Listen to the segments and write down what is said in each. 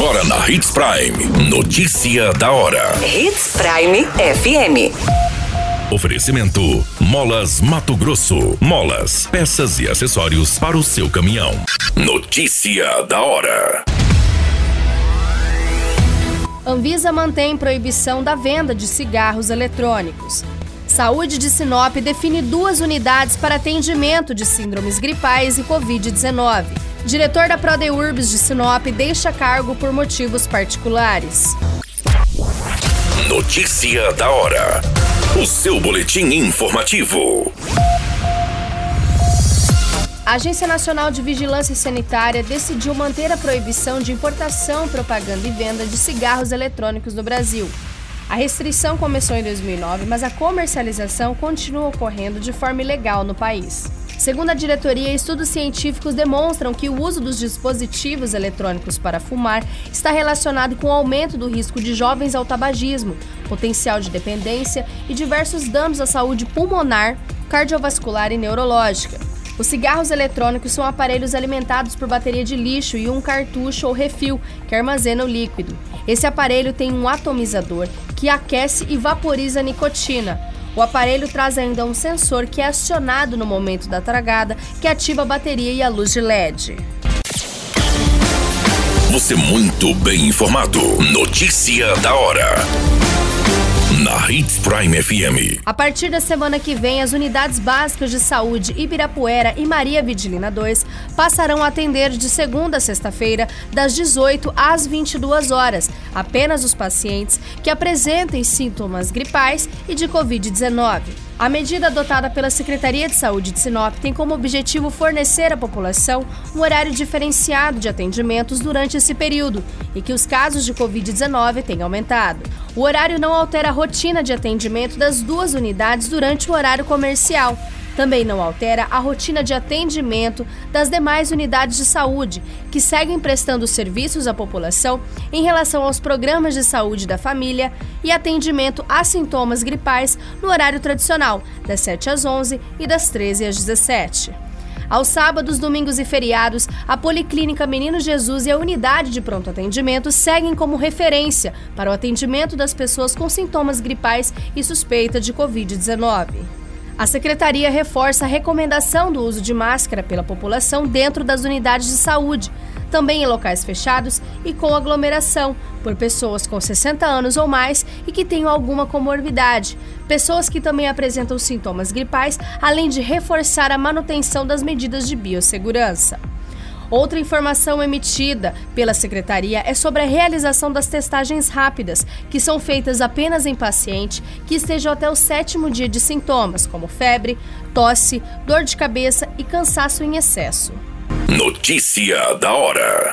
Agora na Hits Prime. Notícia da hora. Hits Prime FM. Oferecimento: Molas Mato Grosso. Molas, peças e acessórios para o seu caminhão. Notícia da hora. Anvisa mantém proibição da venda de cigarros eletrônicos. Saúde de Sinop define duas unidades para atendimento de síndromes gripais e Covid-19. Diretor da Prodeurbs de Sinop deixa cargo por motivos particulares. Notícia da hora. O seu boletim informativo. A Agência Nacional de Vigilância Sanitária decidiu manter a proibição de importação, propaganda e venda de cigarros eletrônicos no Brasil. A restrição começou em 2009, mas a comercialização continua ocorrendo de forma ilegal no país. Segundo a diretoria, estudos científicos demonstram que o uso dos dispositivos eletrônicos para fumar está relacionado com o aumento do risco de jovens ao tabagismo, potencial de dependência e diversos danos à saúde pulmonar, cardiovascular e neurológica. Os cigarros eletrônicos são aparelhos alimentados por bateria de lixo e um cartucho ou refil que armazena o líquido. Esse aparelho tem um atomizador que aquece e vaporiza a nicotina. O aparelho traz ainda um sensor que é acionado no momento da tragada, que ativa a bateria e a luz de LED. Você muito bem informado. Notícia da hora na Hits Prime FM. A partir da semana que vem, as unidades básicas de saúde Ibirapuera e Maria Vidilina 2 passarão a atender de segunda a sexta-feira, das 18 às 22 horas, apenas os pacientes que apresentem sintomas gripais e de Covid-19. A medida adotada pela Secretaria de Saúde de Sinop tem como objetivo fornecer à população um horário diferenciado de atendimentos durante esse período e que os casos de Covid-19 tenham aumentado. O horário não altera a rotina de atendimento das duas unidades durante o horário comercial. Também não altera a rotina de atendimento das demais unidades de saúde, que seguem prestando serviços à população em relação aos programas de saúde da família e atendimento a sintomas gripais no horário tradicional, das 7 às 11 e das 13 às 17. Aos sábados, domingos e feriados, a Policlínica Menino Jesus e a Unidade de Pronto Atendimento seguem como referência para o atendimento das pessoas com sintomas gripais e suspeita de Covid-19. A secretaria reforça a recomendação do uso de máscara pela população dentro das unidades de saúde, também em locais fechados e com aglomeração, por pessoas com 60 anos ou mais e que tenham alguma comorbidade, pessoas que também apresentam sintomas gripais, além de reforçar a manutenção das medidas de biossegurança. Outra informação emitida pela secretaria é sobre a realização das testagens rápidas, que são feitas apenas em paciente que estejam até o sétimo dia de sintomas, como febre, tosse, dor de cabeça e cansaço em excesso. Notícia da hora.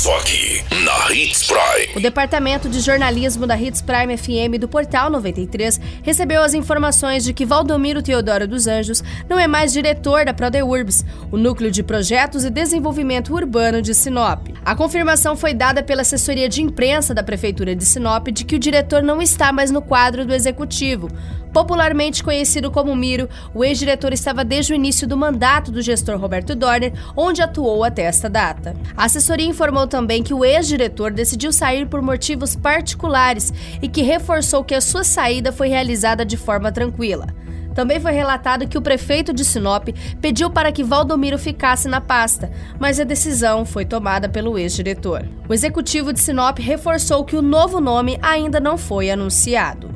Só aqui, na Hits Prime. O Departamento de Jornalismo da Hits Prime FM do Portal 93 recebeu as informações de que Valdomiro Teodoro dos Anjos não é mais diretor da Prodeurbs, o Núcleo de Projetos e Desenvolvimento Urbano de Sinop. A confirmação foi dada pela assessoria de imprensa da Prefeitura de Sinop de que o diretor não está mais no quadro do Executivo. Popularmente conhecido como Miro, o ex-diretor estava desde o início do mandato do gestor Roberto Dorner, onde atuou até esta data. A assessoria informou também que o ex-diretor decidiu sair por motivos particulares e que reforçou que a sua saída foi realizada de forma tranquila. Também foi relatado que o prefeito de Sinop pediu para que Valdomiro ficasse na pasta, mas a decisão foi tomada pelo ex-diretor. O executivo de Sinop reforçou que o novo nome ainda não foi anunciado.